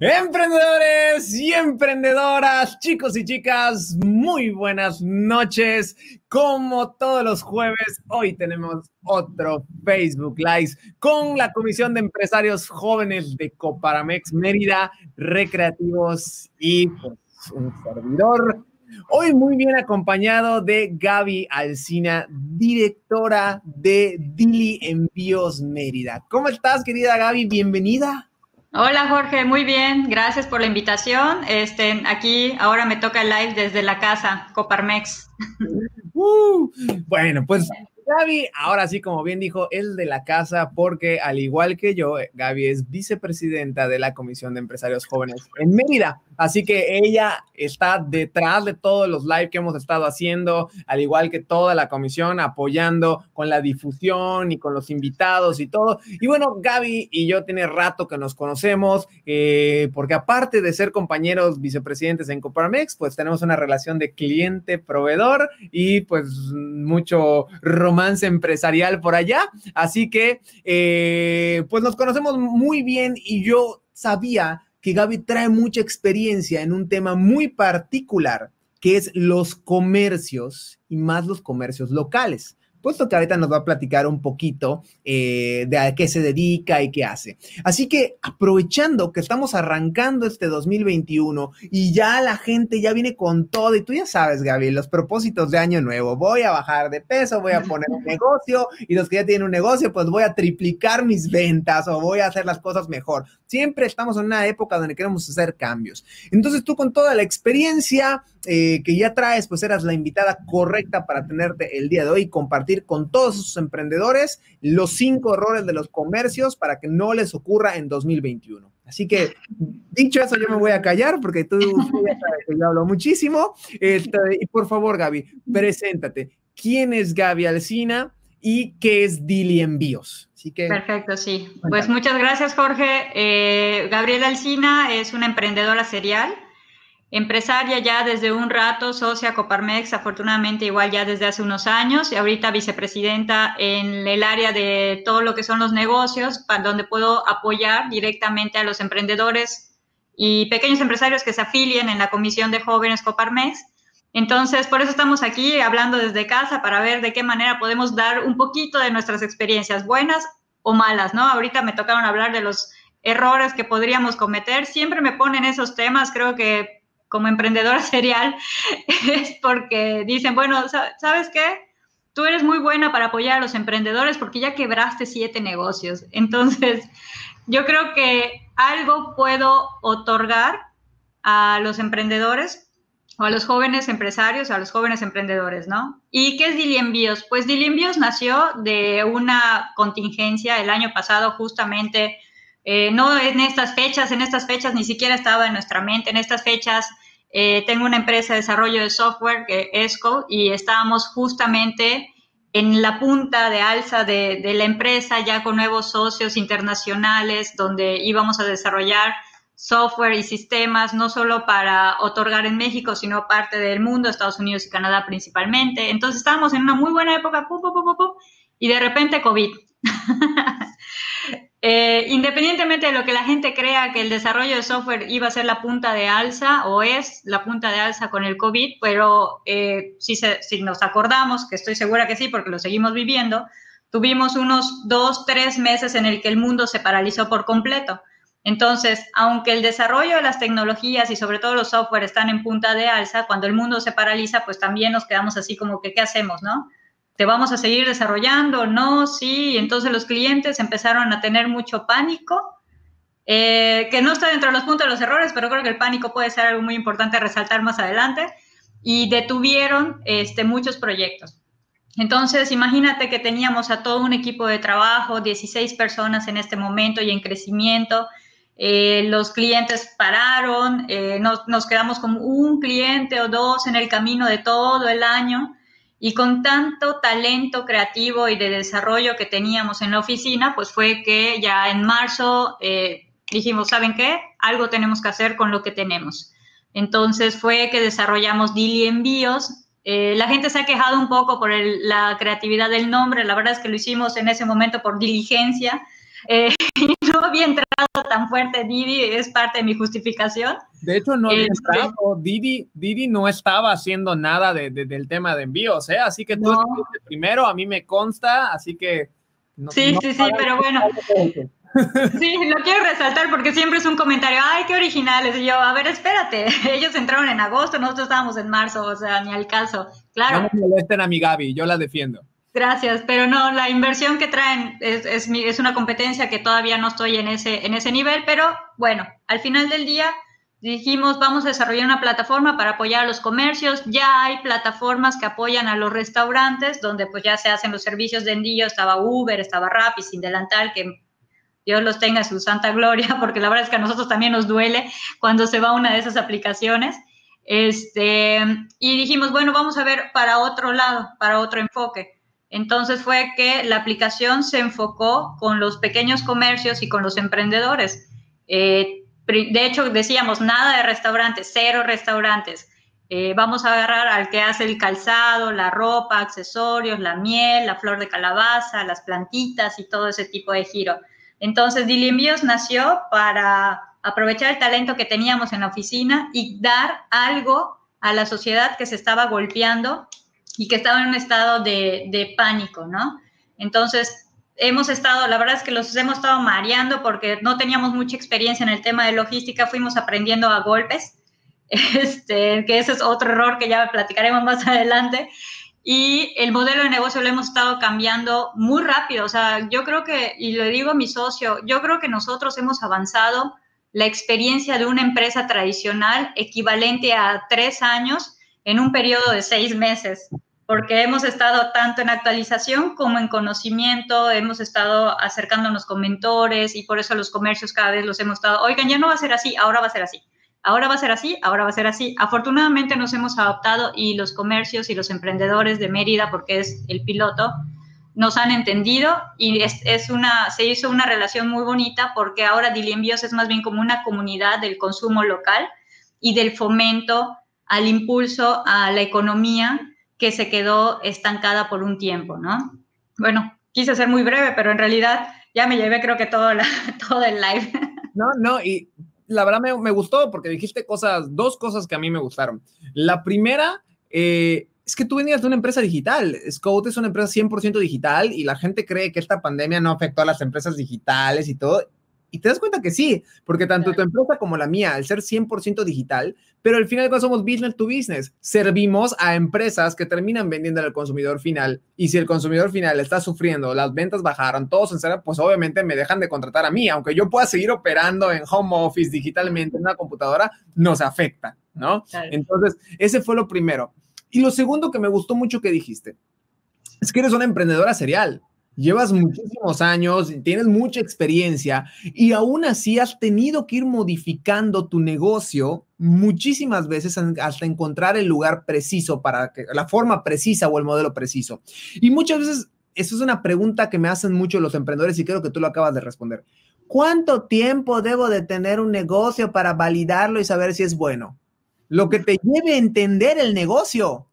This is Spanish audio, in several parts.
Emprendedores y emprendedoras, chicos y chicas, muy buenas noches. Como todos los jueves, hoy tenemos otro Facebook Live con la Comisión de Empresarios Jóvenes de Coparamex Mérida, Recreativos y pues, un servidor. Hoy muy bien acompañado de Gaby Alcina, directora de Dili Envíos Mérida. ¿Cómo estás, querida Gaby? Bienvenida. Hola Jorge, muy bien, gracias por la invitación. Este, aquí ahora me toca live desde la casa, Coparmex. Uh, bueno, pues Gaby, ahora sí, como bien dijo, es de la casa porque al igual que yo, Gaby es vicepresidenta de la Comisión de Empresarios Jóvenes en Mérida. Así que ella está detrás de todos los live que hemos estado haciendo, al igual que toda la comisión, apoyando con la difusión y con los invitados y todo. Y bueno, Gaby y yo tiene rato que nos conocemos, eh, porque aparte de ser compañeros vicepresidentes en Coparmex, pues tenemos una relación de cliente-proveedor y pues mucho romance empresarial por allá. Así que, eh, pues nos conocemos muy bien y yo sabía que Gaby trae mucha experiencia en un tema muy particular, que es los comercios y más los comercios locales puesto que ahorita nos va a platicar un poquito eh, de a qué se dedica y qué hace. Así que aprovechando que estamos arrancando este 2021 y ya la gente ya viene con todo, y tú ya sabes, Gaby, los propósitos de año nuevo, voy a bajar de peso, voy a poner un negocio y los que ya tienen un negocio, pues voy a triplicar mis ventas o voy a hacer las cosas mejor. Siempre estamos en una época donde queremos hacer cambios. Entonces tú con toda la experiencia eh, que ya traes, pues eras la invitada correcta para tenerte el día de hoy y compartir con todos esos emprendedores los cinco errores de los comercios para que no les ocurra en 2021. Así que, dicho eso, yo me voy a callar porque tú, ya sabes que yo hablo muchísimo. Este, y por favor, Gaby, preséntate. ¿Quién es Gaby Alcina? y qué es Dili Envíos. Así que, Perfecto, sí. Pues muchas gracias, Jorge. Eh, Gabriela Alcina es una emprendedora serial, empresaria ya desde un rato, socia Coparmex, afortunadamente igual ya desde hace unos años, y ahorita vicepresidenta en el área de todo lo que son los negocios, para donde puedo apoyar directamente a los emprendedores y pequeños empresarios que se afilien en la Comisión de Jóvenes Coparmex entonces, por eso estamos aquí hablando desde casa para ver de qué manera podemos dar un poquito de nuestras experiencias, buenas o malas, ¿no? Ahorita me tocaron hablar de los errores que podríamos cometer. Siempre me ponen esos temas, creo que como emprendedora serial, es porque dicen, bueno, ¿sabes qué? Tú eres muy buena para apoyar a los emprendedores porque ya quebraste siete negocios. Entonces, yo creo que algo puedo otorgar a los emprendedores o a los jóvenes empresarios, a los jóvenes emprendedores, ¿no? ¿Y qué es Dili Envíos? Pues Dili Envíos nació de una contingencia el año pasado justamente, eh, no en estas fechas, en estas fechas ni siquiera estaba en nuestra mente, en estas fechas eh, tengo una empresa de desarrollo de software, que ESCO, y estábamos justamente en la punta de alza de, de la empresa, ya con nuevos socios internacionales, donde íbamos a desarrollar software y sistemas, no solo para otorgar en México, sino parte del mundo, Estados Unidos y Canadá principalmente. Entonces estábamos en una muy buena época, y de repente COVID. Eh, independientemente de lo que la gente crea que el desarrollo de software iba a ser la punta de alza o es la punta de alza con el COVID, pero eh, si, si nos acordamos, que estoy segura que sí, porque lo seguimos viviendo, tuvimos unos dos, tres meses en el que el mundo se paralizó por completo. Entonces, aunque el desarrollo de las tecnologías y sobre todo los software están en punta de alza, cuando el mundo se paraliza, pues también nos quedamos así como que, ¿qué hacemos, no? ¿Te vamos a seguir desarrollando? No, sí. Entonces los clientes empezaron a tener mucho pánico, eh, que no está dentro de los puntos de los errores, pero creo que el pánico puede ser algo muy importante resaltar más adelante, y detuvieron este, muchos proyectos. Entonces, imagínate que teníamos a todo un equipo de trabajo, 16 personas en este momento y en crecimiento, eh, los clientes pararon, eh, nos, quedamos con un cliente o dos en el camino de todo el año y con tanto talento creativo y de desarrollo que teníamos en la oficina, pues fue que ya en marzo eh, dijimos, ¿saben qué? Algo tenemos que hacer con lo que tenemos. Entonces fue que desarrollamos Dili Envíos. la gente se ha quejado un poco por la creatividad del nombre, la verdad es que lo hicimos en ese momento por diligencia. y no había entrado tan fuerte Didi es parte de mi justificación. De hecho, no este, Didi, Didi no estaba haciendo nada del tema de envíos, ¿eh? Así que tú primero, a mí me consta, así que... sí, sí, sí, pero bueno. Sí, lo quiero resaltar porque siempre es un comentario, ay, qué originales. Y yo, a ver, espérate, ellos entraron en agosto, nosotros estábamos en marzo, o sea, ni al caso. Claro. No me molesten a mi Gaby, yo la defiendo. Gracias, pero no, la inversión que traen es, es, una competencia que todavía no estoy en ese, en ese nivel, pero bueno, al final del día dijimos, vamos a desarrollar una plataforma para apoyar a los comercios, ya hay plataformas que apoyan a los restaurantes, donde pues ya se hacen los servicios de envío, estaba Uber, estaba Rappi, sin delantal, que Dios los tenga en su santa gloria, porque la verdad es que a nosotros también nos duele cuando se va una de esas aplicaciones. Este, y dijimos, bueno, vamos a ver para otro lado, para otro enfoque. Entonces fue que la aplicación se enfocó con los pequeños comercios y con los emprendedores. Eh, de hecho, decíamos, nada de restaurantes, cero restaurantes. Eh, vamos a agarrar al que hace el calzado, la ropa, accesorios, la miel, la flor de calabaza, las plantitas y todo ese tipo de giro. Entonces, Dili nació para aprovechar el talento que teníamos en la oficina y dar algo a la sociedad que se estaba golpeando y que estaba en un estado de, pánico, ¿no? Entonces, hemos estado, la verdad es que los hemos estado mareando porque no teníamos mucha experiencia en el tema de logística, fuimos aprendiendo a golpes, este, que ese es otro error que ya platicaremos más adelante. Y el modelo de negocio lo hemos estado cambiando muy rápido. O sea, yo creo que, y le digo a mi socio, yo creo que nosotros hemos avanzado la experiencia de una empresa tradicional equivalente a tres años en un periodo de seis meses, porque hemos estado tanto en actualización como en conocimiento, hemos estado acercándonos con mentores y por eso los comercios cada vez los hemos estado, oigan, ya no va a ser así, ahora va a ser así ahora va a ser así, ahora va a ser así. Afortunadamente nos hemos adoptado y los comercios y los emprendedores de Mérida, porque es el piloto, nos han entendido y es, una, se hizo una relación muy bonita porque ahora Dili Envíos es más bien como una comunidad del consumo local y del fomento al impulso a la economía que se quedó estancada por un tiempo, ¿no? Bueno, quise ser muy breve, pero en realidad ya me llevé creo que todo, la, todo el live. No, no, y la verdad me, gustó porque dijiste cosas, dos cosas que a mí me gustaron. La primera, eh, es que tú venías de una empresa digital. Scout es una empresa 100% digital y la gente cree que esta pandemia no afectó a las empresas digitales y todo. Y te das cuenta que sí, porque tanto tu empresa como la mía, al ser 100% digital, pero al final somos business to business, servimos a empresas que terminan vendiendo al consumidor final. Y si el consumidor final está sufriendo, las ventas bajaron, todos en serio, pues obviamente me dejan de contratar a mí. Aunque yo pueda seguir operando en home office digitalmente en una computadora, nos afecta, ¿no? Entonces, ese fue lo primero. Y lo segundo que me gustó mucho que dijiste, es que eres una emprendedora serial llevas muchísimos años, tienes mucha experiencia y aún así has tenido que ir modificando tu negocio muchísimas veces hasta encontrar el lugar preciso para que la forma precisa o el modelo preciso. Y muchas veces, eso es una pregunta que me hacen mucho los emprendedores y creo que tú lo acabas de responder. ¿Cuánto tiempo debo de tener un negocio para validarlo y saber si es bueno? Lo que te lleve a entender el negocio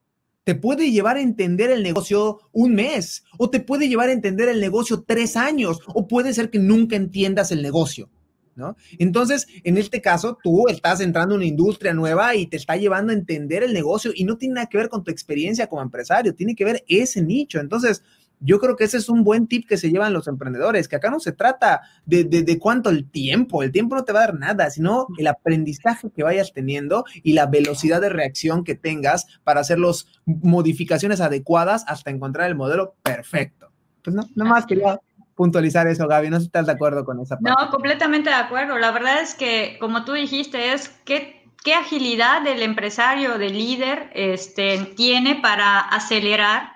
te puede llevar a entender el negocio un mes o te puede llevar a entender el negocio tres años o puede ser que nunca entiendas el negocio. ¿No? Entonces, en este caso, tú estás entrando en una industria nueva y te está llevando a entender el negocio y no tiene nada que ver con tu experiencia como empresario, tiene que ver ese nicho. Entonces, yo creo que ese es un buen tip que se llevan los emprendedores, que acá no se trata de, de, cuánto el tiempo, el tiempo no te va a dar nada, sino el aprendizaje que vayas teniendo y la velocidad de reacción que tengas para hacer las modificaciones adecuadas hasta encontrar el modelo perfecto. Pues no, nada más quería puntualizar eso, Gaby, no estás de acuerdo con esa parte. No, completamente de acuerdo. La verdad es que, como tú dijiste, es que qué agilidad el empresario, del líder, este, tiene para acelerar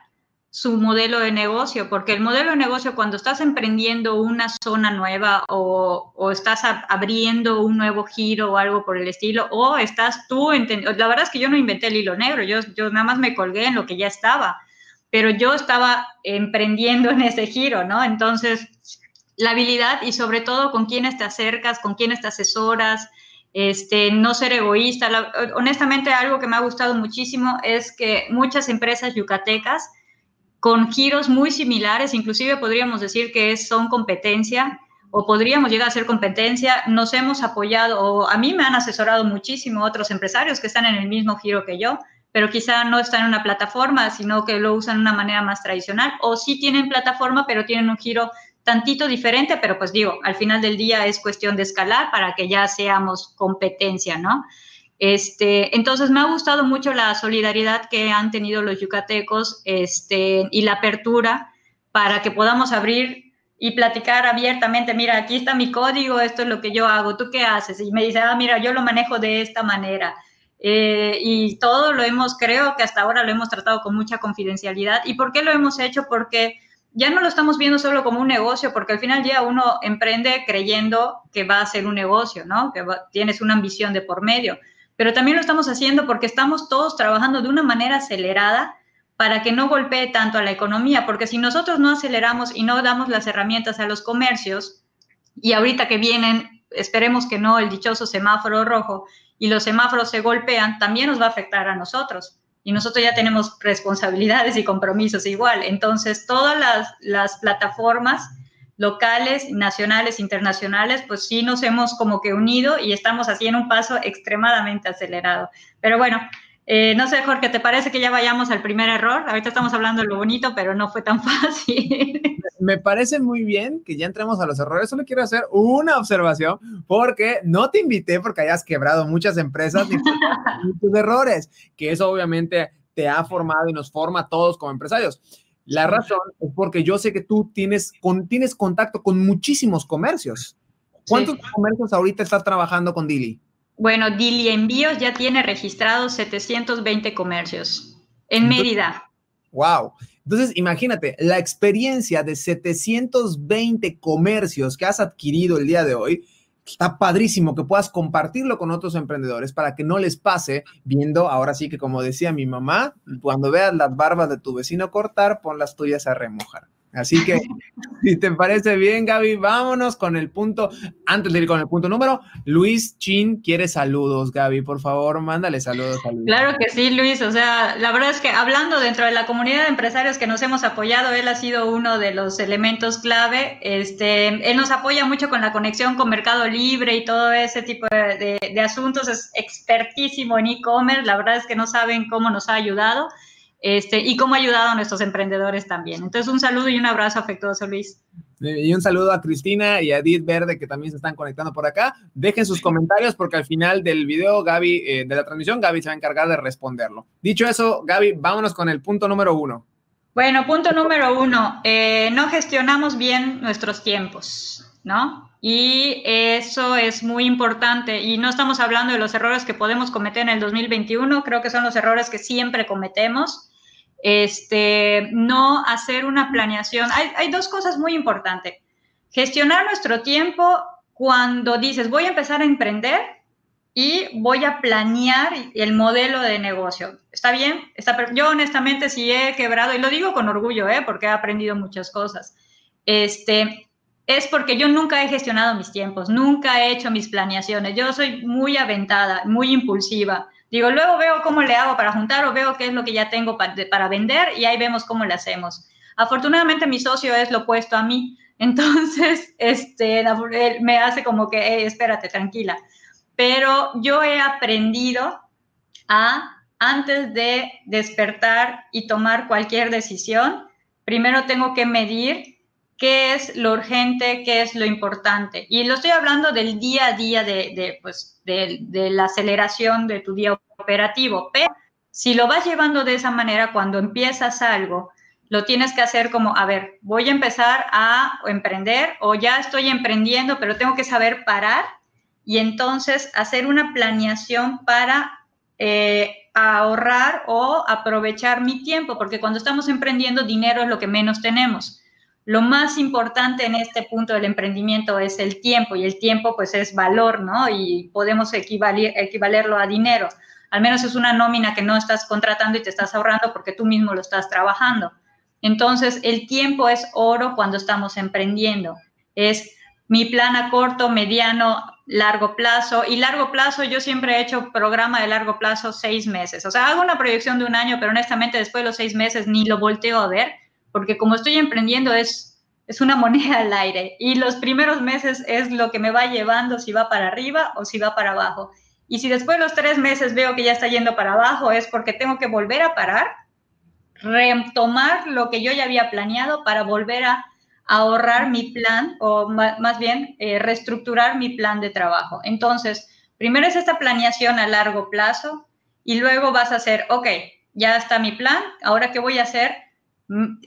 su modelo de negocio, porque el modelo de negocio cuando estás emprendiendo una zona nueva o, estás abriendo un nuevo giro o algo por el estilo, o estás tú, la verdad es que yo no inventé el hilo negro, yo, yo nada más me colgué en lo que ya estaba, pero yo estaba emprendiendo en ese giro, ¿no? Entonces, la habilidad y sobre todo con quiénes te acercas, con quiénes te asesoras, este, no ser egoísta. honestamente, algo que me ha gustado muchísimo es que muchas empresas yucatecas, con giros muy similares, inclusive podríamos decir que son competencia, o podríamos llegar a ser competencia, nos hemos apoyado, o a mí me han asesorado muchísimo otros empresarios que están en el mismo giro que yo, pero quizá no están en una plataforma, sino que lo usan de una manera más tradicional, o sí tienen plataforma, pero tienen un giro tantito diferente, pero pues digo, al final del día es cuestión de escalar para que ya seamos competencia, ¿no? Este, entonces me ha gustado mucho la solidaridad que han tenido los yucatecos este, y la apertura para que podamos abrir y platicar abiertamente, mira, aquí está mi código, esto es lo que yo hago, ¿tú qué haces? Y me dice, ah, mira, yo lo manejo de esta manera. Eh, y todo lo hemos, creo que hasta ahora lo hemos tratado con mucha confidencialidad. ¿Y por qué lo hemos hecho? Porque ya no lo estamos viendo solo como un negocio, porque al final ya uno emprende creyendo que va a ser un negocio, ¿no? Que tienes una ambición de por medio. Pero también lo estamos haciendo porque estamos todos trabajando de una manera acelerada para que no golpee tanto a la economía, porque si nosotros no aceleramos y no damos las herramientas a los comercios, y ahorita que vienen, esperemos que no, el dichoso semáforo rojo, y los semáforos se golpean, también nos va a afectar a nosotros y nosotros ya tenemos responsabilidades y compromisos igual. Entonces, todas las, plataformas locales, nacionales, internacionales, pues sí nos hemos como que unido y estamos haciendo un paso extremadamente acelerado. Pero bueno, eh, no sé, Jorge, ¿te parece que ya vayamos al primer error? Ahorita estamos hablando de lo bonito, pero no fue tan fácil. Me parece muy bien que ya entremos a los errores. Solo quiero hacer una observación porque no te invité porque hayas quebrado muchas empresas ni tus errores, que eso obviamente te ha formado y nos forma a todos como empresarios. La razón es porque yo sé que tú tienes, con, tienes contacto con muchísimos comercios. ¿Cuántos comercios ahorita estás trabajando con Dili? Bueno, Dili Envíos ya tiene registrados 720 comercios en Mérida. Wow. Entonces, imagínate, la experiencia de 720 comercios que has adquirido el día de hoy, está padrísimo que puedas compartirlo con otros emprendedores para que no les pase viendo, ahora sí que como decía mi mamá, cuando veas las barbas de tu vecino cortar, pon las tuyas a remojar. Así que, si te parece bien, Gaby, vámonos con el punto. Antes de ir con el punto número, Luis Chin quiere saludos, Gaby. Por favor, mándale saludos a Luis. Claro que sí, Luis. O sea, la verdad es que hablando dentro de la comunidad de empresarios que nos hemos apoyado, él ha sido uno de los elementos clave. Este, él nos apoya mucho con la conexión con Mercado Libre y todo ese tipo de, de asuntos. Es expertísimo en e-commerce. La verdad es que no saben cómo nos ha ayudado este, y cómo ha ayudado a nuestros emprendedores también. Entonces, un saludo y un abrazo afectuoso, Luis. Y un saludo a Cristina y a Edith Verde que también se están conectando por acá. Dejen sus comentarios porque al final del video, Gaby, eh, de la transmisión, Gaby se va a encargar de responderlo. Dicho eso, Gaby, vámonos con el punto número uno. Bueno, punto número uno, eh, no gestionamos bien nuestros tiempos, ¿no? Y eso es muy importante. Y no estamos hablando de los errores que podemos cometer en el 2021, creo que son los errores que siempre cometemos este, no hacer una planeación. Hay, dos cosas muy importantes. Gestionar nuestro tiempo cuando dices, voy a empezar a emprender y voy a planear el modelo de negocio. ¿Está bien? Está, yo honestamente sí he quebrado, y lo digo con orgullo, ¿eh? porque he aprendido muchas cosas. Este, es porque yo nunca he gestionado mis tiempos, nunca he hecho mis planeaciones. Yo soy muy aventada, muy impulsiva. Digo, luego veo cómo le hago para juntar o veo qué es lo que ya tengo para, vender y ahí vemos cómo le hacemos. Afortunadamente mi socio es lo opuesto a mí, entonces este, él me hace como que, espérate, tranquila. Pero yo he aprendido a, antes de despertar y tomar cualquier decisión, primero tengo que medir qué es lo urgente, qué es lo importante. Y lo estoy hablando del día a día de, pues, de, la aceleración de tu día operativo. Pero si lo vas llevando de esa manera, cuando empiezas algo, lo tienes que hacer como, a ver, voy a empezar a emprender o ya estoy emprendiendo, pero tengo que saber parar y entonces hacer una planeación para eh, ahorrar o aprovechar mi tiempo, porque cuando estamos emprendiendo, dinero es lo que menos tenemos. Lo más importante en este punto del emprendimiento es el tiempo y el tiempo pues es valor, ¿no? Y podemos equivalerlo a dinero. Al menos es una nómina que no estás contratando y te estás ahorrando porque tú mismo lo estás trabajando. Entonces, el tiempo es oro cuando estamos emprendiendo. Es mi plan a corto, mediano, largo plazo. Y largo plazo, yo siempre he hecho programa de largo plazo seis meses. O sea, hago una proyección de un año, pero honestamente después de los seis meses ni lo volteo a ver porque como estoy emprendiendo es, es una moneda al aire y los primeros meses es lo que me va llevando si va para arriba o si va para abajo. Y si después de los tres meses veo que ya está yendo para abajo, es porque tengo que volver a parar, retomar lo que yo ya había planeado para volver a ahorrar mi plan o más bien eh, reestructurar mi plan de trabajo. Entonces, primero es esta planeación a largo plazo y luego vas a hacer, ok, ya está mi plan, ahora qué voy a hacer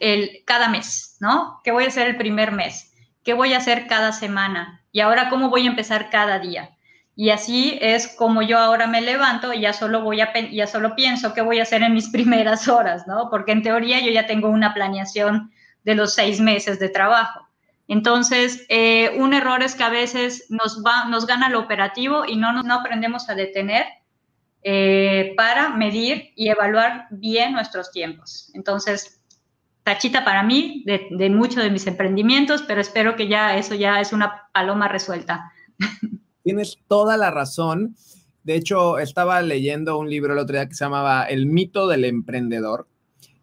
el, cada mes, ¿no? ¿Qué voy a hacer el primer mes? ¿Qué voy a hacer cada semana? Y ahora, ¿cómo voy a empezar cada día? Y así es como yo ahora me levanto y ya solo voy a ya solo pienso qué voy a hacer en mis primeras horas, ¿no? Porque en teoría yo ya tengo una planeación de los seis meses de trabajo. Entonces, eh, un error es que a veces nos, va, nos gana lo operativo y no, no aprendemos a detener eh, para medir y evaluar bien nuestros tiempos. Entonces, tachita para mí de, muchos de mis emprendimientos, pero espero que ya eso ya es una paloma resuelta. Tienes toda la razón. De hecho, estaba leyendo un libro el otro día que se llamaba El mito del emprendedor.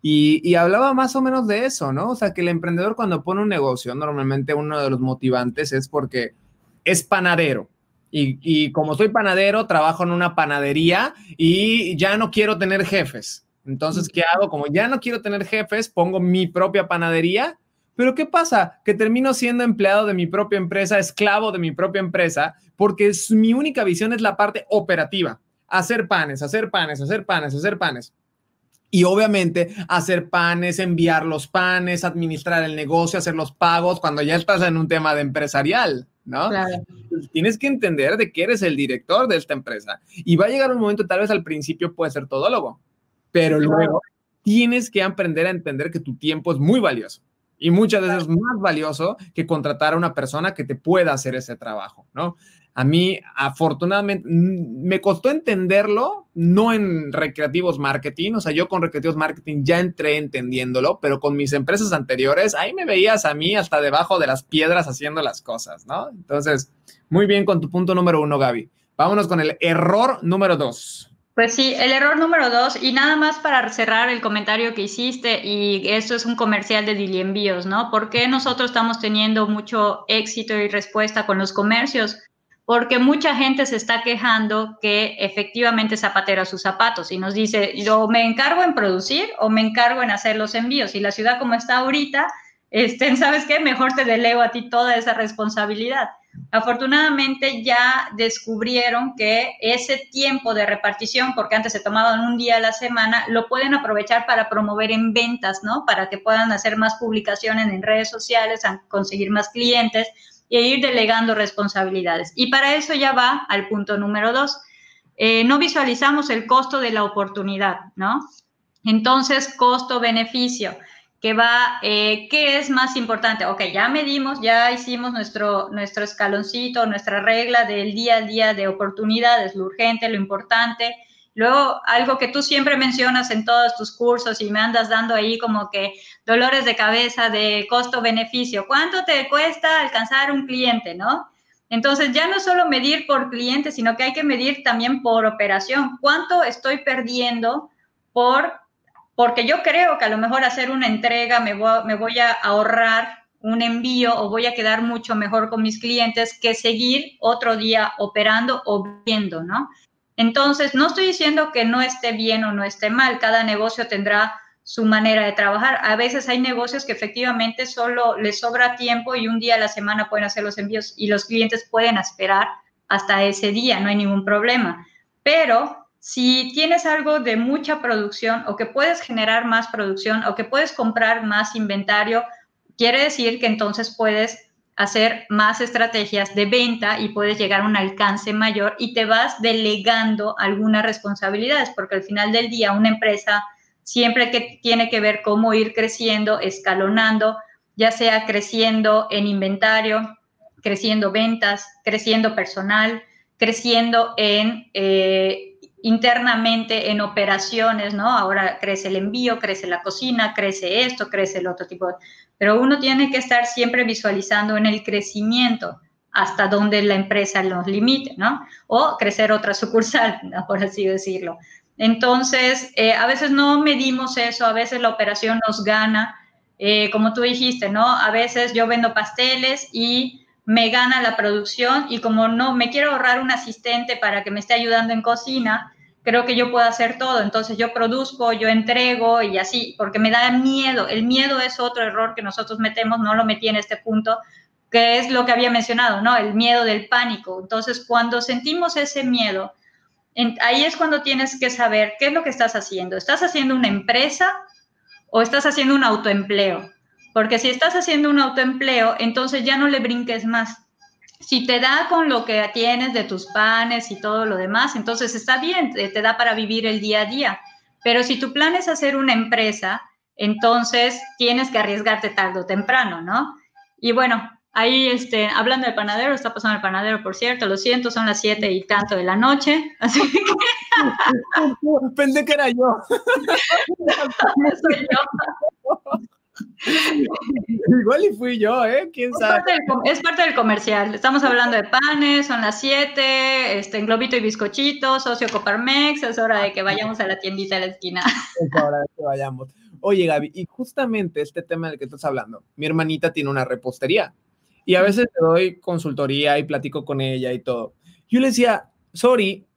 Y, hablaba más o menos de eso, ¿no? O sea, que el emprendedor cuando pone un negocio, normalmente uno de los motivantes es porque es panadero. Y como soy panadero, trabajo en una panadería y ya no quiero tener jefes. Entonces, ¿qué hago? Como ya no quiero tener jefes, pongo mi propia panadería. Pero ¿qué pasa? Que termino siendo empleado de mi propia empresa, esclavo de mi propia empresa, porque mi única visión es la parte operativa. Hacer panes, hacer panes, hacer panes, hacer panes. Y obviamente hacer panes, enviar los panes, administrar el negocio, hacer los pagos, cuando ya estás en un tema de empresarial, ¿no? Claro. Tienes que entender de que eres el director de esta empresa. Y va a llegar un momento, tal vez al principio puede ser todólogo, pero luego tienes que aprender a entender que tu tiempo es muy valioso y muchas veces más valioso que contratar a una persona que te pueda hacer ese trabajo, ¿no? A mí, afortunadamente, me costó entenderlo, no en recreativos marketing, o sea, yo con recreativos marketing ya entré entendiéndolo, pero con mis empresas anteriores, ahí me veías a mí hasta debajo de las piedras haciendo las cosas, ¿no? Entonces, muy bien con tu punto número uno, Gaby. Vámonos con el error número dos. Pues sí, el error número dos, y nada más para cerrar el comentario que hiciste, y esto es un comercial de Dili Envíos, ¿no? ¿Por qué nosotros estamos teniendo mucho éxito y respuesta con los comercios? Porque mucha gente se está quejando que efectivamente zapatera sus zapatos y nos dice, yo me encargo en producir o me encargo en hacer los envíos. Y la ciudad como está ahorita, este, ¿sabes qué? Mejor te delego a ti toda esa responsabilidad. Afortunadamente ya descubrieron que ese tiempo de repartición, porque antes se tomaban un día a la semana, lo pueden aprovechar para promover en ventas, ¿no? Para que puedan hacer más publicaciones en redes sociales, conseguir más clientes e ir delegando responsabilidades. Y para eso ya va al punto número dos. Eh, no visualizamos el costo de la oportunidad, ¿no? Entonces, costo-beneficio que va, eh, ¿qué es más importante? Ok, ya medimos, ya hicimos nuestro, nuestro escaloncito, nuestra regla del día a día de oportunidades, lo urgente, lo importante. Luego, algo que tú siempre mencionas en todos tus cursos y me andas dando ahí como que dolores de cabeza de costo-beneficio. ¿Cuánto te cuesta alcanzar un cliente, no? Entonces, ya no solo medir por cliente, sino que hay que medir también por operación. ¿Cuánto estoy perdiendo por porque yo creo que a lo mejor hacer una entrega me voy, a ahorrar un envío o voy a quedar mucho mejor con mis clientes que seguir otro día operando o viendo, ¿no? Entonces, no estoy diciendo que no esté bien o no esté mal, cada negocio tendrá su manera de trabajar. A veces hay negocios que efectivamente solo les sobra tiempo y un día a la semana pueden hacer los envíos y los clientes pueden esperar hasta ese día, no hay ningún problema. Pero si tienes algo de mucha producción o que puedes generar más producción o que puedes comprar más inventario, quiere decir que entonces puedes hacer más estrategias de venta y puedes llegar a un alcance mayor y te vas delegando algunas responsabilidades, porque al final del día una empresa siempre que tiene que ver cómo ir creciendo, escalonando, ya sea creciendo en inventario, creciendo ventas, creciendo personal, creciendo en eh, internamente en operaciones, ¿no? Ahora crece el envío, crece la cocina, crece esto, crece el otro tipo. Pero uno tiene que estar siempre visualizando en el crecimiento hasta donde la empresa nos limite, ¿no? O crecer otra sucursal, por así decirlo. Entonces, eh, a veces no medimos eso, a veces la operación nos gana Eh, como tú dijiste, ¿no? A veces yo vendo pasteles y me gana la producción y como no me quiero ahorrar un asistente para que me esté ayudando en cocina, creo que yo puedo hacer todo. Entonces yo produzco, yo entrego y así, porque me da miedo. El miedo es otro error que nosotros metemos, no lo metí en este punto, que es lo que había mencionado, ¿no? El miedo del pánico. Entonces cuando sentimos ese miedo, ahí es cuando tienes que saber qué es lo que estás haciendo. ¿Estás haciendo una empresa o estás haciendo un autoempleo? Porque si estás haciendo un autoempleo, entonces ya no le brinques más. Si te da con lo que tienes de tus panes y todo lo demás, entonces está bien, te, da para vivir el día a día. Pero si tu plan es hacer una empresa, entonces tienes que arriesgarte tarde o temprano, ¿no? Y bueno, ahí este, hablando del panadero, está pasando el panadero, por cierto, lo siento, son las siete y tanto de la noche, así que... Pensé que era yo. Soy yo. Igual y fui yo, ¿eh? ¿Quién sabe? es parte del comercial. Estamos hablando de panes, son las 7, este, en globito y bizcochito, socio Coparmex, es hora de que vayamos a la tiendita de la esquina. Es hora de que vayamos. Oye, Gaby, y justamente este tema del que estás hablando, mi hermanita tiene una repostería y a veces te doy consultoría y platico con ella y todo. Yo le decía, sorry,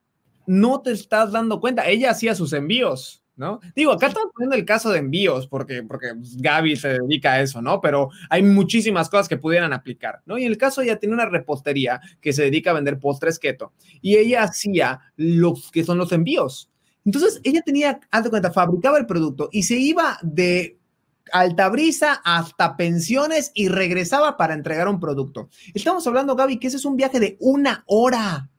no te estás dando cuenta. Ella hacía sus envíos ¿no? Digo, acá estamos poniendo el caso de envíos porque, porque pues, Gaby se dedica a eso, ¿no? Pero hay muchísimas cosas que pudieran aplicar, ¿no? Y en el caso ella tiene una repostería que se dedica a vender postres keto y ella hacía los que son los envíos. Entonces ella tenía, alto cuenta, fabricaba el producto y se iba de Altabrisa hasta pensiones y regresaba para entregar un producto. Estamos hablando, Gaby, que ese es un viaje de una hora.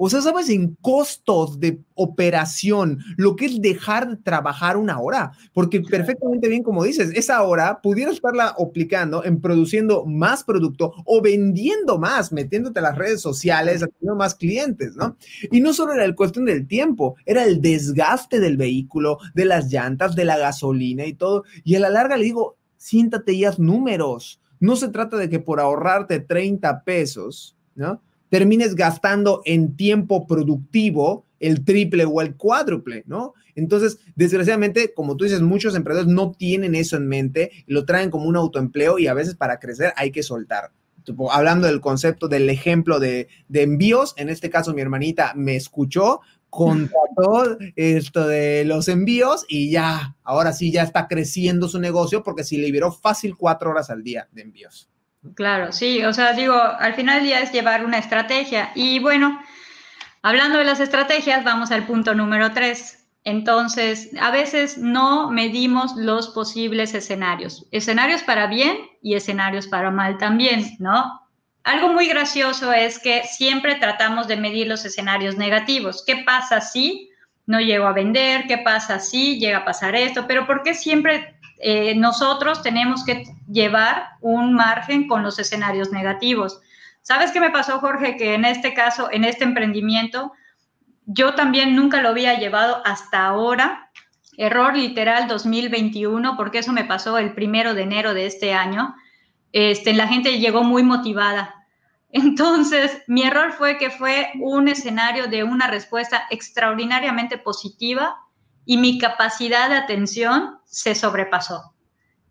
O sea, sabes en costos de operación lo que es dejar de trabajar una hora, porque perfectamente bien como dices, esa hora pudiera estarla aplicando en produciendo más producto o vendiendo más, metiéndote a las redes sociales, haciendo más clientes, ¿no? Y no solo era el cuestión del tiempo, era el desgaste del vehículo, de las llantas, de la gasolina y todo. Y a la larga le digo, siéntate y haz números. No se trata de que por ahorrarte 30 pesos, ¿no? Termines gastando en tiempo productivo el triple o el cuádruple, ¿no? Entonces, desgraciadamente, como tú dices, muchos emprendedores no tienen eso en mente, lo traen como un autoempleo y a veces para crecer hay que soltar. hablando del concepto del ejemplo de, de envíos, en este caso mi hermanita me escuchó, contrató esto de los envíos y ya, ahora sí ya está creciendo su negocio porque si liberó fácil cuatro horas al día de envíos. Claro, sí, o sea, digo, al final del día es llevar una estrategia. Y bueno, hablando de las estrategias, vamos al punto número tres. Entonces, a veces no medimos los posibles escenarios, escenarios para bien y escenarios para mal también, ¿no? Algo muy gracioso es que siempre tratamos de medir los escenarios negativos. ¿Qué pasa si no llego a vender? ¿Qué pasa si llega a pasar esto? Pero ¿por qué siempre eh, nosotros tenemos que llevar un margen con los escenarios negativos. ¿Sabes qué me pasó, Jorge? Que en este caso, en este emprendimiento, yo también nunca lo había llevado hasta ahora. Error literal 2021, porque eso me pasó el primero de enero de este año. Este, la gente llegó muy motivada. Entonces, mi error fue que fue un escenario de una respuesta extraordinariamente positiva y mi capacidad de atención se sobrepasó.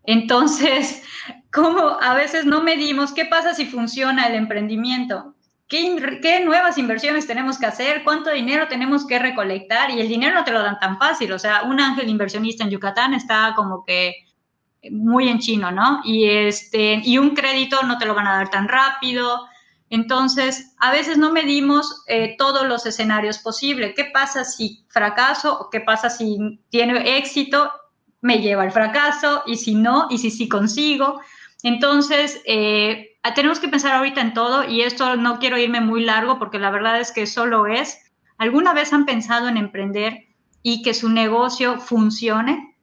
Entonces, como a veces no medimos qué pasa si funciona el emprendimiento, ¿Qué, ¿Qué, nuevas inversiones tenemos que hacer? ¿Cuánto dinero tenemos que recolectar? Y el dinero no te lo dan tan fácil. O sea, un ángel inversionista en Yucatán está como que muy en chino, ¿no? Y, este, y un crédito no te lo van a dar tan rápido. Entonces, a veces no medimos eh, todos los escenarios posibles. ¿Qué pasa si fracaso? ¿Qué pasa si tiene éxito? Me lleva al fracaso y si no, y si sí consigo. Entonces, eh, tenemos que pensar ahorita en todo y esto no quiero irme muy largo porque la verdad es que solo es, ¿alguna vez han pensado en emprender y que su negocio funcione?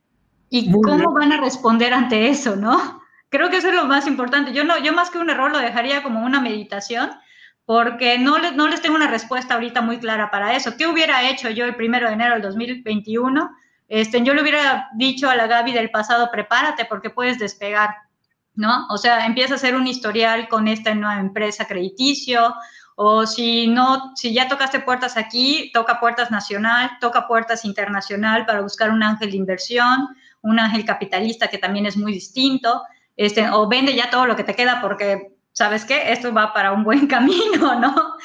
¿Y cómo van a responder ante eso, no? Creo que eso es lo más importante. Yo, no, yo más que un error lo dejaría como una meditación, porque no, les, no les tengo una respuesta ahorita muy clara para eso. ¿Qué hubiera hecho yo el primero de enero del 2021? Este, yo le hubiera dicho a la Gaby del pasado, prepárate porque puedes despegar, ¿no? O sea, empieza a hacer un historial con esta nueva empresa crediticio o si no, si ya tocaste puertas aquí, toca puertas nacional, toca puertas internacional para buscar un ángel de inversión, un ángel capitalista que también es muy distinto, este, o vende ya todo lo que te queda porque, ¿sabes qué? Esto va para un buen camino, ¿no?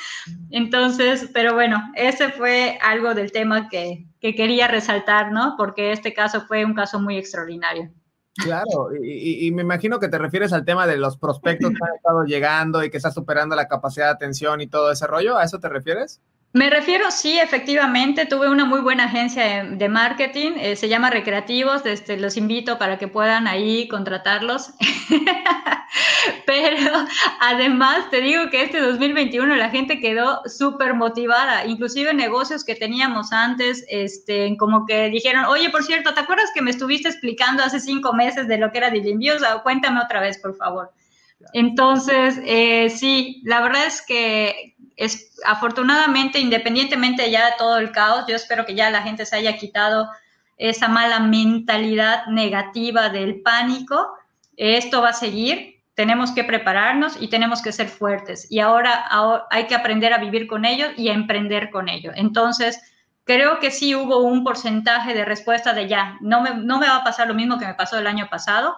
Entonces, pero bueno, ese fue algo del tema que, que quería resaltar, ¿no? Porque este caso fue un caso muy extraordinario. Claro, y, me imagino que te refieres al tema de los prospectos que han estado llegando y que está superando la capacidad de atención y todo ese rollo. ¿A eso te refieres? Me refiero, sí, efectivamente, tuve una muy buena agencia de, marketing, eh, se llama Recreativos, este, los invito para que puedan ahí contratarlos. Pero además te digo que este 2021 la gente quedó súper motivada, inclusive negocios que teníamos antes, este, como que dijeron, oye, por cierto, ¿te acuerdas que me estuviste explicando hace cinco meses de lo que era Dilimbios? Cuéntame otra vez, por favor. Entonces, eh, sí, la verdad es que es afortunadamente, independientemente ya de todo el caos, yo espero que ya la gente se haya quitado esa mala mentalidad negativa del pánico. Esto va a seguir, tenemos que prepararnos y tenemos que ser fuertes. Y ahora, hay que aprender a vivir con ello y a emprender con ello. Entonces, creo que sí hubo un porcentaje de respuesta de ya, no me, no me va a pasar lo mismo que me pasó el año pasado.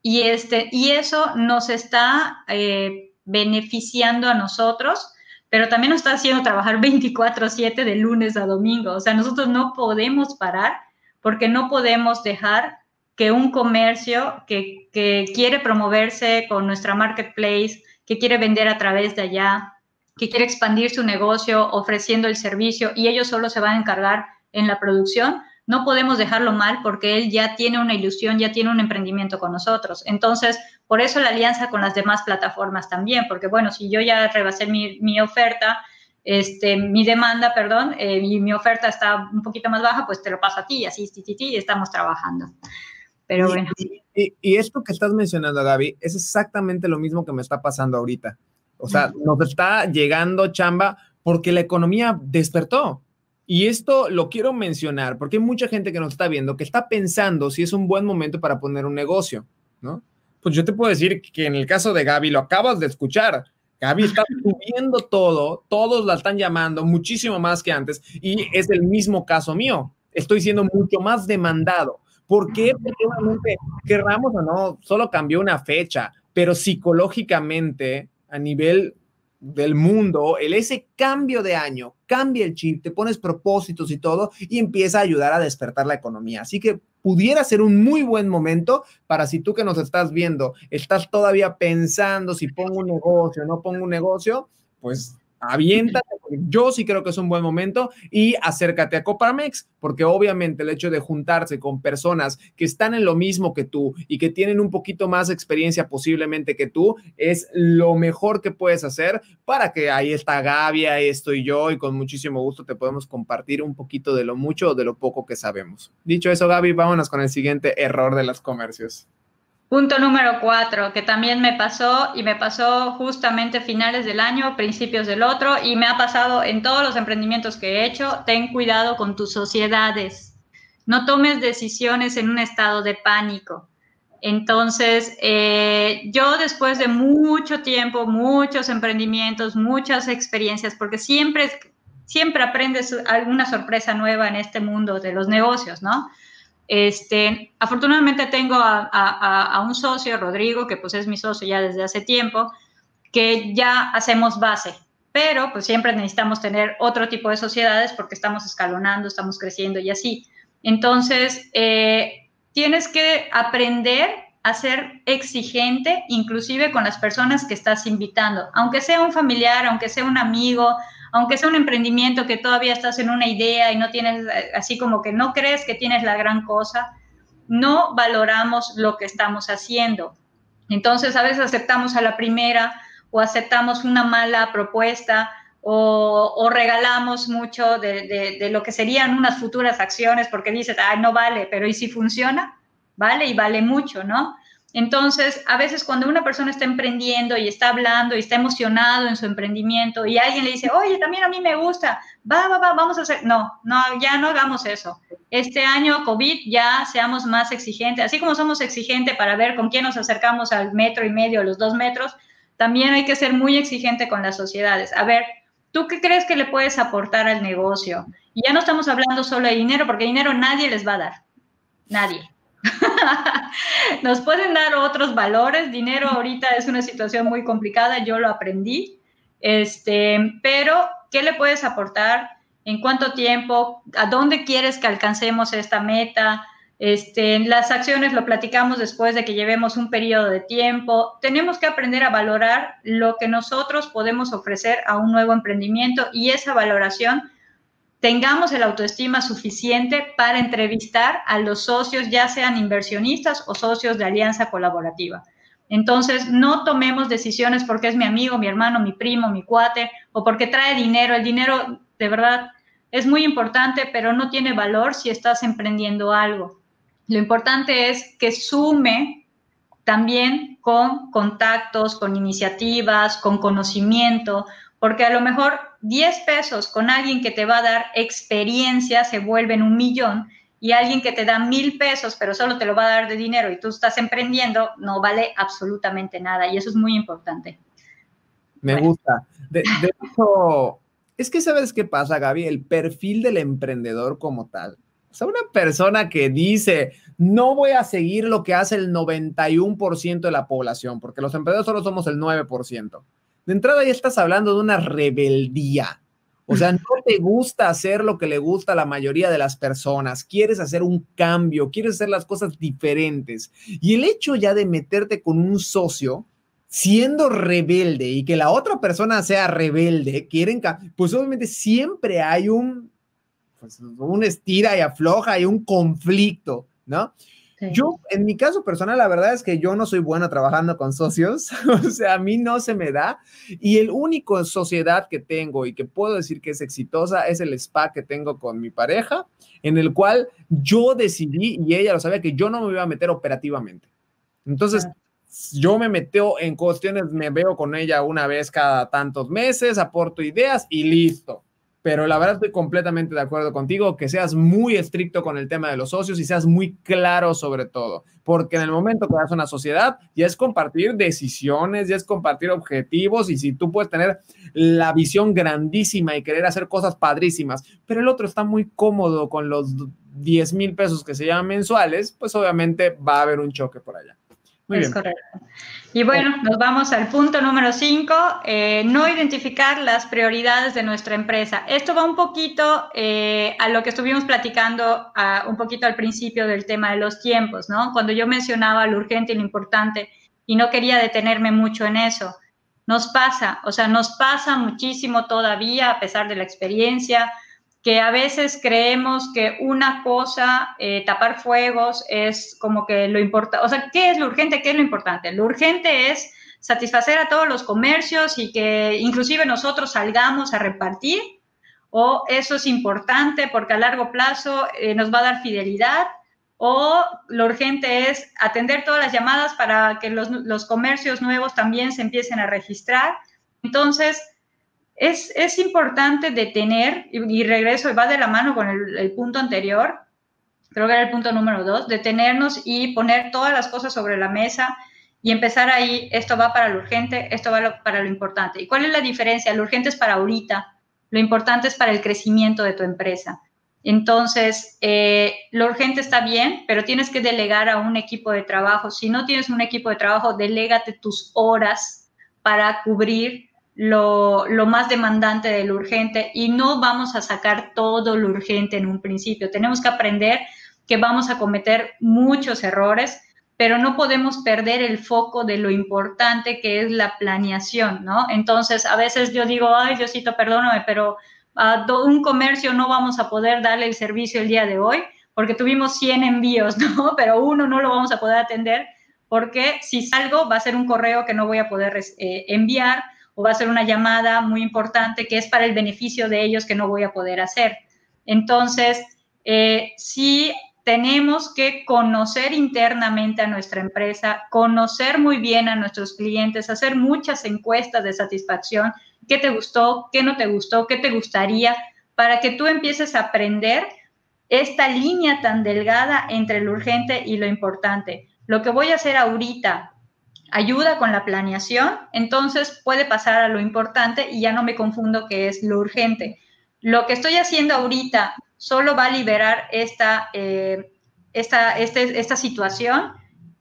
Y, este, y eso nos está eh, beneficiando a nosotros pero también nos está haciendo trabajar 24/7 de lunes a domingo. O sea, nosotros no podemos parar porque no podemos dejar que un comercio que, que quiere promoverse con nuestra marketplace, que quiere vender a través de allá, que quiere expandir su negocio ofreciendo el servicio y ellos solo se van a encargar en la producción, no podemos dejarlo mal porque él ya tiene una ilusión, ya tiene un emprendimiento con nosotros. Entonces, por eso la alianza con las demás plataformas también, porque bueno, si yo ya rebasé mi, mi oferta, este, mi demanda, perdón, eh, y mi oferta está un poquito más baja, pues te lo paso a ti, y así, ti, ti, ti, y estamos trabajando. Pero bueno. Y, y, esto que estás mencionando, Gaby, es exactamente lo mismo que me está pasando ahorita. O sea, nos está llegando chamba porque la economía despertó. Y esto lo quiero mencionar porque hay mucha gente que nos está viendo que está pensando si es un buen momento para poner un negocio, ¿no? Pues yo te puedo decir que en el caso de Gaby, lo acabas de escuchar, Gaby está subiendo todo, todos la están llamando muchísimo más que antes y es el mismo caso mío. Estoy siendo mucho más demandado. ¿Por qué? Porque obviamente, querramos o no, solo cambió una fecha, pero psicológicamente, a nivel del mundo, el ese cambio de año, cambia el chip, te pones propósitos y todo y empieza a ayudar a despertar la economía. Así que pudiera ser un muy buen momento para si tú que nos estás viendo, estás todavía pensando si pongo un negocio no pongo un negocio, pues aviéntate, yo sí creo que es un buen momento y acércate a Coparmex, porque obviamente el hecho de juntarse con personas que están en lo mismo que tú y que tienen un poquito más experiencia posiblemente que tú, es lo mejor que puedes hacer para que ahí está Gaby, ahí estoy yo y con muchísimo gusto te podemos compartir un poquito de lo mucho o de lo poco que sabemos. Dicho eso, Gaby, vámonos con el siguiente error de los comercios. Punto número cuatro, que también me pasó y me pasó justamente finales del año, principios del otro, y me ha pasado en todos los emprendimientos que he hecho, ten cuidado con tus sociedades. No tomes decisiones en un estado de pánico. Entonces, eh, yo después de mucho tiempo, muchos emprendimientos, muchas experiencias, porque siempre, siempre aprendes alguna sorpresa nueva en este mundo de los negocios, ¿no? Este, afortunadamente tengo a, un socio, Rodrigo, que pues es mi socio ya desde hace tiempo, que ya hacemos base, pero pues siempre necesitamos tener otro tipo de sociedades porque estamos escalonando, estamos creciendo y así. Entonces, eh, tienes que aprender a ser exigente, inclusive con las personas que estás invitando, aunque sea un familiar, aunque sea un amigo, aunque sea un emprendimiento que todavía estás en una idea y no tienes, así como que no crees que tienes la gran cosa, no valoramos lo que estamos haciendo. Entonces, a veces aceptamos a la primera o aceptamos una mala propuesta o, regalamos mucho de, de, lo que serían unas futuras acciones porque dices, ay, no vale, pero ¿y si funciona? Vale y vale mucho, ¿no? Entonces, a veces cuando una persona está emprendiendo y está hablando y está emocionado en su emprendimiento y alguien le dice, oye, también a mí me gusta, va, va, va, vamos a hacer, no, no, ya no hagamos eso. Este año COVID ya seamos más exigentes, así como somos exigentes para ver con quién nos acercamos al metro y medio, los dos metros, también hay que ser muy exigente con las sociedades. A ver, ¿tú qué crees que le puedes aportar al negocio? Y ya no estamos hablando solo de dinero, porque dinero nadie les va a dar. Nadie. Nos pueden dar otros valores. Dinero ahorita es una situación muy complicada, yo lo aprendí. Este, pero, ¿qué le puedes aportar? ¿En cuánto tiempo? ¿A dónde quieres que alcancemos esta meta? Este, las acciones lo platicamos después de que llevemos un periodo de tiempo. Tenemos que aprender a valorar lo que nosotros podemos ofrecer a un nuevo emprendimiento y esa valoración tengamos el autoestima suficiente para entrevistar a los socios, ya sean inversionistas o socios de alianza colaborativa. Entonces, no tomemos decisiones porque es mi amigo, mi hermano, mi primo, mi cuate o porque trae dinero. El dinero, de verdad, es muy importante, pero no tiene valor si estás emprendiendo algo. Lo importante es que sume también con contactos, con iniciativas, con conocimiento, porque a lo mejor 10 pesos con alguien que te va a dar experiencia se vuelven un millón y alguien que te da mil pesos pero solo te lo va a dar de dinero y tú estás emprendiendo no vale absolutamente nada y eso es muy importante. Me gusta. De, de hecho, es que sabes qué pasa, Gaby, el perfil del emprendedor como tal o sea, una persona que dice, no voy a seguir lo que hace el 91% de la población, porque los emprendedores solo somos el 9%. De entrada ya estás hablando de una rebeldía. O sea, no te gusta hacer lo que le gusta a la mayoría de las personas, quieres hacer un cambio, quieres hacer las cosas diferentes. Y el hecho ya de meterte con un socio, siendo rebelde y que la otra persona sea rebelde, quieren, pues obviamente siempre hay un pues, un estira y afloja y un conflicto, ¿no? Yo, en mi caso personal, la verdad es que yo no soy bueno trabajando con socios, o sea, a mí no se me da. Y el único sociedad que tengo y que puedo decir que es exitosa es el spa que tengo con mi pareja, en el cual yo decidí, y ella lo sabía, que yo no me iba a meter operativamente. Entonces, yo me meteo en cuestiones, me veo con ella una vez cada tantos meses, aporto ideas y listo pero la verdad estoy completamente de acuerdo contigo, que seas muy estricto con el tema de los socios y seas muy claro sobre todo, porque en el momento que das una sociedad ya es compartir decisiones, ya es compartir objetivos y si tú puedes tener la visión grandísima y querer hacer cosas padrísimas, pero el otro está muy cómodo con los 10 mil pesos que se llaman mensuales, pues obviamente va a haber un choque por allá. Muy es correcto. Y bueno, nos vamos al punto número 5, eh, no identificar las prioridades de nuestra empresa. Esto va un poquito eh, a lo que estuvimos platicando un poquito al principio del tema de los tiempos, ¿no? Cuando yo mencionaba lo urgente y lo importante y no quería detenerme mucho en eso. Nos pasa, o sea, nos pasa muchísimo todavía a pesar de la experiencia, que a veces creemos que una cosa, eh, tapar fuegos, es como que lo importante, o sea, ¿qué es lo urgente? ¿Qué es lo importante? Lo urgente es satisfacer a todos los comercios y que inclusive nosotros salgamos a repartir, o eso es importante porque a largo plazo eh, nos va a dar fidelidad, o lo urgente es atender todas las llamadas para que los, los comercios nuevos también se empiecen a registrar. Entonces, es, importante detener, y, regreso, va de la mano con el, punto anterior, creo que era el punto número dos, detenernos y poner todas las cosas sobre la mesa y empezar ahí, esto va para lo urgente, esto va para lo importante. ¿Y cuál es la diferencia? Lo urgente es para ahorita, lo importante es para el crecimiento de tu empresa. Entonces, eh, lo urgente está bien, pero tienes que delegar a un equipo de trabajo. Si no tienes un equipo de trabajo, delégate tus horas para cubrir lo, más demandante de lo urgente y no vamos a sacar todo lo urgente en un principio. Tenemos que aprender que vamos a cometer muchos errores, pero no podemos perder el foco de lo importante que es la planeación, ¿no? Entonces, a veces yo digo, ay, Diosito, perdóname, pero a un comercio no vamos a poder darle el servicio el día de hoy porque tuvimos 100 envíos, ¿no? Pero uno no lo vamos a poder atender porque si salgo va a ser un correo que no voy a poder eh, enviar o va a ser una llamada muy importante que es para el beneficio de ellos que no voy a poder hacer. Entonces, eh, sí tenemos que conocer internamente a nuestra empresa, conocer muy bien a nuestros clientes, hacer muchas encuestas de satisfacción, qué te gustó, qué no te gustó, qué te gustaría, para que tú empieces a aprender esta línea tan delgada entre lo urgente y lo importante. Lo que voy a hacer ahorita ayuda con la planeación, entonces puede pasar a lo importante y ya no me confundo que es lo urgente. Lo que estoy haciendo ahorita solo va a liberar esta, eh, esta, este, esta situación.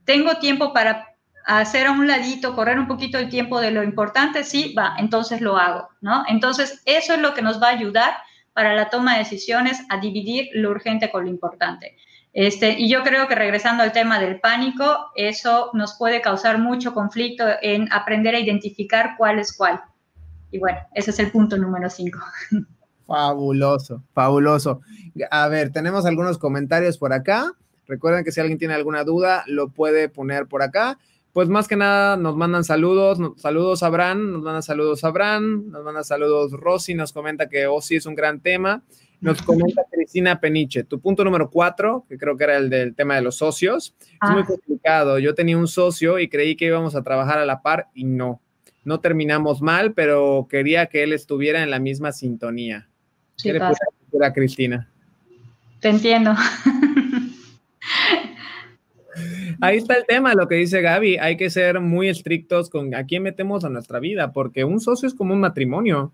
Tengo tiempo para hacer a un ladito, correr un poquito el tiempo de lo importante, sí, va, entonces lo hago, ¿no? Entonces, eso es lo que nos va a ayudar para la toma de decisiones a dividir lo urgente con lo importante. Este, y yo creo que regresando al tema del pánico, eso nos puede causar mucho conflicto en aprender a identificar cuál es cuál. Y bueno, ese es el punto número cinco. Fabuloso, fabuloso. A ver, tenemos algunos comentarios por acá. Recuerden que si alguien tiene alguna duda, lo puede poner por acá. Pues más que nada nos mandan saludos, saludos a Bran, nos mandan saludos a Bran, nos manda saludos Rosy, nos comenta que oh sí es un gran tema. Nos comenta Cristina Peniche, tu punto número cuatro, que creo que era el del tema de los socios, es muy ah. complicado. Yo tenía un socio y creí que íbamos a trabajar a la par y no. No terminamos mal, pero quería que él estuviera en la misma sintonía. ¿Qué le decir a Cristina? Te entiendo. Ahí está el tema, lo que dice Gaby. Hay que ser muy estrictos con a quién metemos a nuestra vida, porque un socio es como un matrimonio.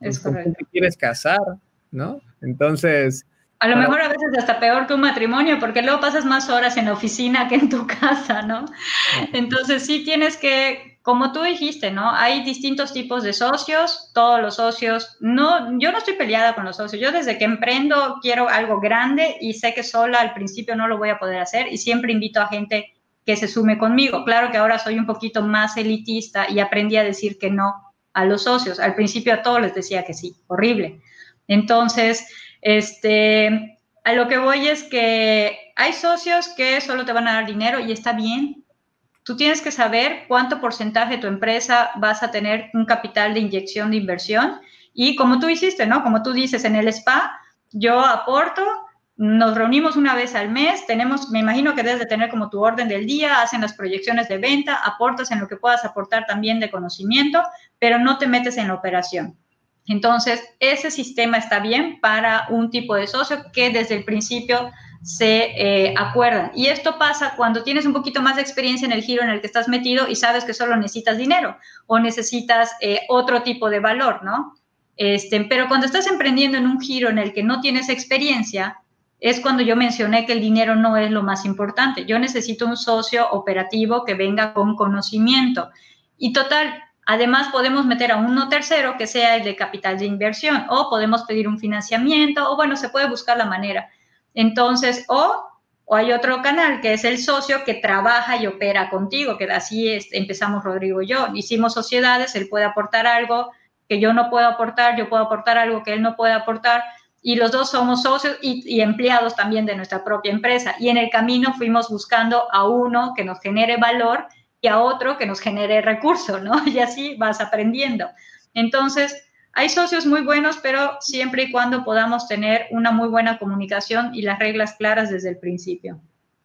Es correcto. Te quieres casar, ¿no? Entonces. A lo mejor a veces hasta peor que un matrimonio, porque luego pasas más horas en la oficina que en tu casa, ¿no? Entonces sí tienes que, como tú dijiste, ¿no? Hay distintos tipos de socios, todos los socios, no, yo no estoy peleada con los socios, yo desde que emprendo quiero algo grande y sé que sola al principio no lo voy a poder hacer y siempre invito a gente que se sume conmigo. Claro que ahora soy un poquito más elitista y aprendí a decir que no a los socios. Al principio a todos les decía que sí, horrible. Entonces, este, a lo que voy es que hay socios que solo te van a dar dinero y está bien. Tú tienes que saber cuánto porcentaje de tu empresa vas a tener un capital de inyección de inversión y como tú hiciste, ¿no? Como tú dices en el spa, yo aporto, nos reunimos una vez al mes, tenemos, me imagino que debes de tener como tu orden del día, hacen las proyecciones de venta, aportas en lo que puedas aportar también de conocimiento, pero no te metes en la operación. Entonces, ese sistema está bien para un tipo de socio que desde el principio se eh, acuerdan. Y esto pasa cuando tienes un poquito más de experiencia en el giro en el que estás metido y sabes que solo necesitas dinero o necesitas eh, otro tipo de valor, ¿no? Este, pero cuando estás emprendiendo en un giro en el que no tienes experiencia, es cuando yo mencioné que el dinero no es lo más importante. Yo necesito un socio operativo que venga con conocimiento. Y total, Además, podemos meter a uno tercero que sea el de capital de inversión o podemos pedir un financiamiento o bueno, se puede buscar la manera. Entonces, o, o hay otro canal que es el socio que trabaja y opera contigo, que así es, empezamos Rodrigo y yo. Hicimos sociedades, él puede aportar algo que yo no puedo aportar, yo puedo aportar algo que él no puede aportar y los dos somos socios y, y, empleados también de nuestra propia empresa. Y en el camino fuimos buscando a uno que nos genere valor y a otro que nos genere recursos, ¿no? Y así vas aprendiendo. Entonces, hay socios muy buenos, pero siempre y cuando podamos tener una muy buena comunicación y las reglas claras desde el principio.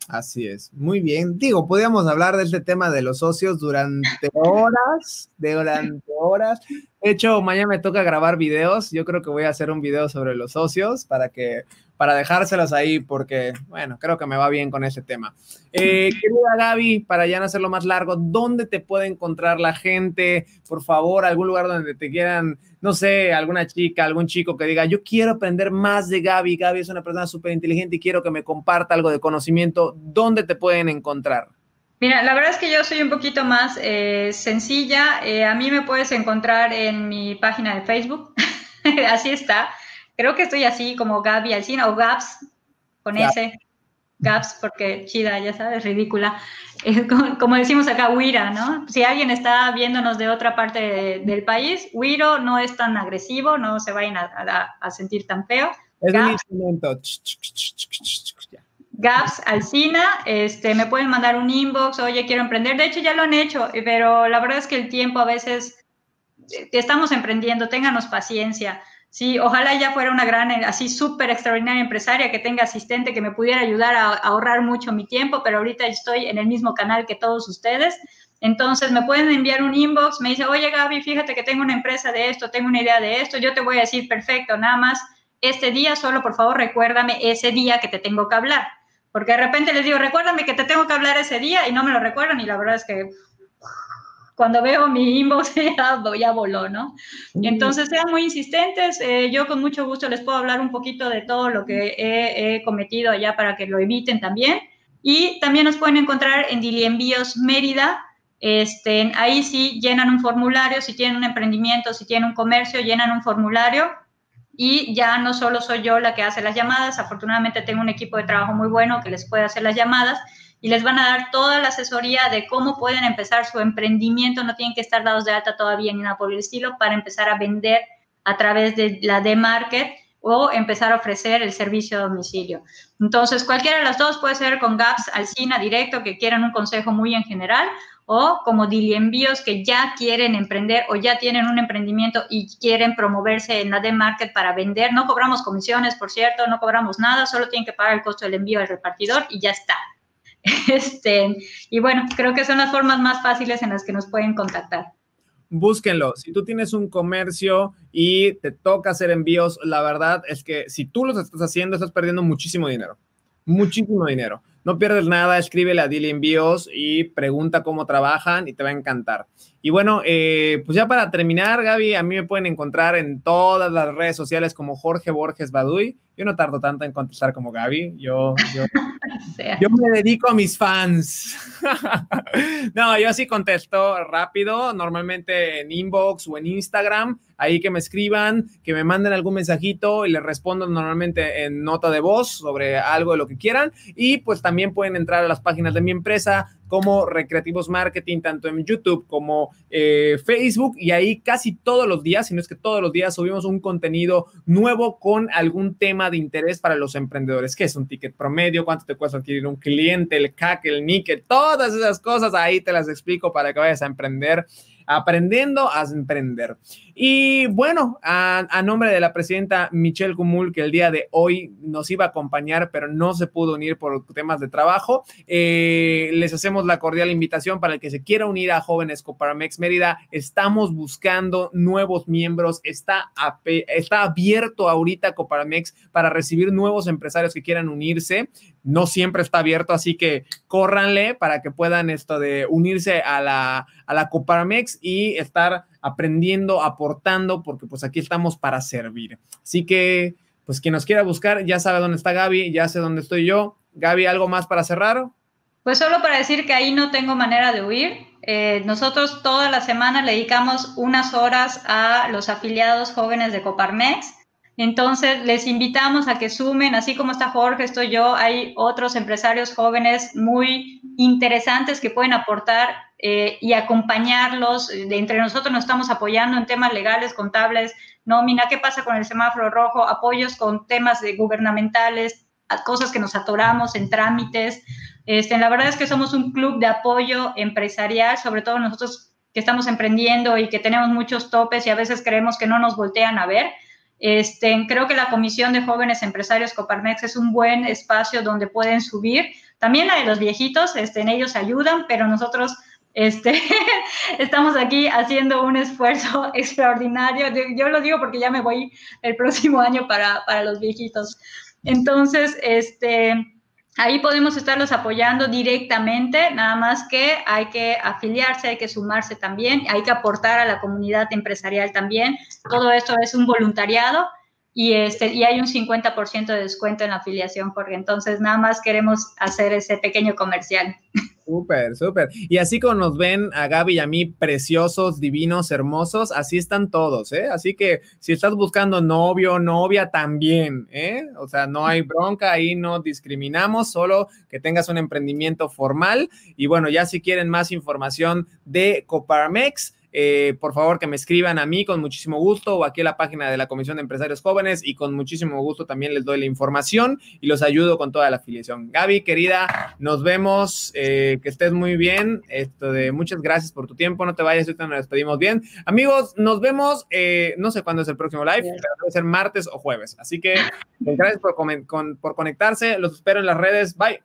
Así es, muy bien. Digo, podríamos hablar de este tema de los socios durante horas, durante horas. De hecho, mañana me toca grabar videos. Yo creo que voy a hacer un video sobre los socios para que para dejárselos ahí porque, bueno, creo que me va bien con ese tema. Eh, querida Gaby, para ya no hacerlo más largo, ¿dónde te puede encontrar la gente? Por favor, algún lugar donde te quieran, no sé, alguna chica, algún chico que diga, yo quiero aprender más de Gaby, Gaby es una persona súper inteligente y quiero que me comparta algo de conocimiento, ¿dónde te pueden encontrar? Mira, la verdad es que yo soy un poquito más eh, sencilla. Eh, a mí me puedes encontrar en mi página de Facebook. Así está. Creo que estoy así como Gaby Alcina o Gaps con ese. Gaps porque chida, ya sabes, ridícula. como, decimos acá, Wira, ¿no? Si alguien está viéndonos de otra parte del país, Wiro no es tan agresivo, no se vayan a, a, sentir tan feo. Es un instrumento. Gaps Alcina, este, me pueden mandar un inbox, oye, quiero emprender. De hecho, ya lo han hecho, pero la verdad es que el tiempo a veces eh, estamos emprendiendo, ténganos paciencia. Sí, ojalá ya fuera una gran, eh, así súper extraordinaria empresaria que tenga asistente que me pudiera ayudar a, ahorrar mucho mi tiempo, pero ahorita estoy en el mismo canal que todos ustedes. Entonces me pueden enviar un inbox, me dice, oye Gaby, fíjate que tengo una empresa de esto, tengo una idea de esto, yo te voy a decir, perfecto, nada más este día, solo por favor recuérdame ese día que te tengo que hablar. Porque de repente les digo, recuérdame que te tengo que hablar ese día y no me lo recuerdan y la verdad es que cuando veo mi inbox ya, ya voló, ¿no? Entonces sean muy insistentes, eh, yo con mucho gusto les puedo hablar un poquito de todo lo que he, cometido allá para que lo eviten también. Y también nos pueden encontrar en Dili Envíos Mérida, este, ahí sí llenan un formulario, si tienen un emprendimiento, si tienen un comercio, llenan un formulario y ya no solo soy yo la que hace las llamadas, afortunadamente tengo un equipo de trabajo muy bueno que les puede hacer las llamadas y les van a dar toda la asesoría de cómo pueden empezar su emprendimiento, no tienen que estar dados de alta todavía ni nada por el estilo para empezar a vender a través de la D-Market o empezar a ofrecer el servicio a domicilio. Entonces, cualquiera de las dos puede ser con GAPS, Alcina, directo, que quieran un consejo muy en general, o como Dili Envíos que ya quieren emprender o ya tienen un emprendimiento y quieren promoverse en la de market para vender. No cobramos comisiones, por cierto, no cobramos nada, solo tienen que pagar el costo del envío al repartidor y ya está. Este, y bueno, creo que son las formas más fáciles en las que nos pueden contactar. Búsquenlo. Si tú tienes un comercio y te toca hacer envíos, la verdad es que si tú los estás haciendo, estás perdiendo muchísimo dinero. Muchísimo dinero. No pierdes nada, escríbele a Dili Envíos y pregunta cómo trabajan y te va a encantar. Y bueno, eh, pues ya para terminar, Gaby, a mí me pueden encontrar en todas las redes sociales como Jorge Borges Baduy. Yo no tardo tanto en contestar como Gaby. Yo, yo, me dedico a mis fans. no, yo sí contesto rápido, normalmente en inbox o en Instagram. Ahí que me escriban, que me manden algún mensajito y les respondo normalmente en nota de voz sobre algo de lo que quieran. Y pues también pueden entrar a las páginas de mi empresa como Recreativos Marketing, tanto en YouTube como eh, Facebook. Y ahí casi todos los días, si no es que todos los días, subimos un contenido nuevo con algún tema de interés para los emprendedores. ¿Qué es un ticket promedio? ¿Cuánto te cuesta adquirir un cliente? El CAC, el níquel, todas esas cosas. Ahí te las explico para que vayas a emprender aprendiendo a emprender. Y bueno, a, nombre de la presidenta Michelle Cumul, que el día de hoy nos iba a acompañar, pero no se pudo unir por temas de trabajo, eh, les hacemos la cordial invitación para el que se quiera unir a Jóvenes Coparamex Mérida. Estamos buscando nuevos miembros, está, está abierto ahorita Coparamex para recibir nuevos empresarios que quieran unirse no siempre está abierto, así que córranle para que puedan esto de unirse a la, a la Coparamex y estar aprendiendo, aportando, porque pues aquí estamos para servir. Así que, pues quien nos quiera buscar ya sabe dónde está Gaby, ya sé dónde estoy yo. Gaby, ¿algo más para cerrar? Pues solo para decir que ahí no tengo manera de huir. Eh, nosotros toda la semana le dedicamos unas horas a los afiliados jóvenes de Coparmex entonces, les invitamos a que sumen, así como está Jorge, estoy yo, hay otros empresarios jóvenes muy interesantes que pueden aportar eh, y acompañarlos. De entre nosotros nos estamos apoyando en temas legales, contables, nómina, qué pasa con el semáforo rojo, apoyos con temas de gubernamentales, cosas que nos atoramos en trámites. Este, la verdad es que somos un club de apoyo empresarial, sobre todo nosotros que estamos emprendiendo y que tenemos muchos topes y a veces creemos que no nos voltean a ver. Este, creo que la Comisión de Jóvenes Empresarios Coparmex es un buen espacio donde pueden subir. También la de los viejitos, este, en ellos ayudan, pero nosotros este, estamos aquí haciendo un esfuerzo extraordinario. Yo lo digo porque ya me voy el próximo año para, para los viejitos. Entonces, este, Ahí podemos estarlos apoyando directamente, nada más que hay que afiliarse, hay que sumarse también, hay que aportar a la comunidad empresarial también. Todo esto es un voluntariado y, este, y hay un 50% de descuento en la afiliación, porque entonces nada más queremos hacer ese pequeño comercial. Súper, súper. Y así como nos ven a Gaby y a mí, preciosos, divinos, hermosos, así están todos, ¿eh? Así que si estás buscando novio, novia, también, ¿eh? O sea, no hay bronca, ahí no discriminamos, solo que tengas un emprendimiento formal. Y bueno, ya si quieren más información de Coparmex, eh, por favor que me escriban a mí con muchísimo gusto o aquí a la página de la Comisión de Empresarios Jóvenes y con muchísimo gusto también les doy la información y los ayudo con toda la afiliación. Gaby, querida, nos vemos, eh, que estés muy bien. Esto de muchas gracias por tu tiempo, no te vayas, ahorita nos despedimos bien. Amigos, nos vemos, eh, no sé cuándo es el próximo live, pero debe ser martes o jueves. Así que gracias por, por conectarse, los espero en las redes, bye.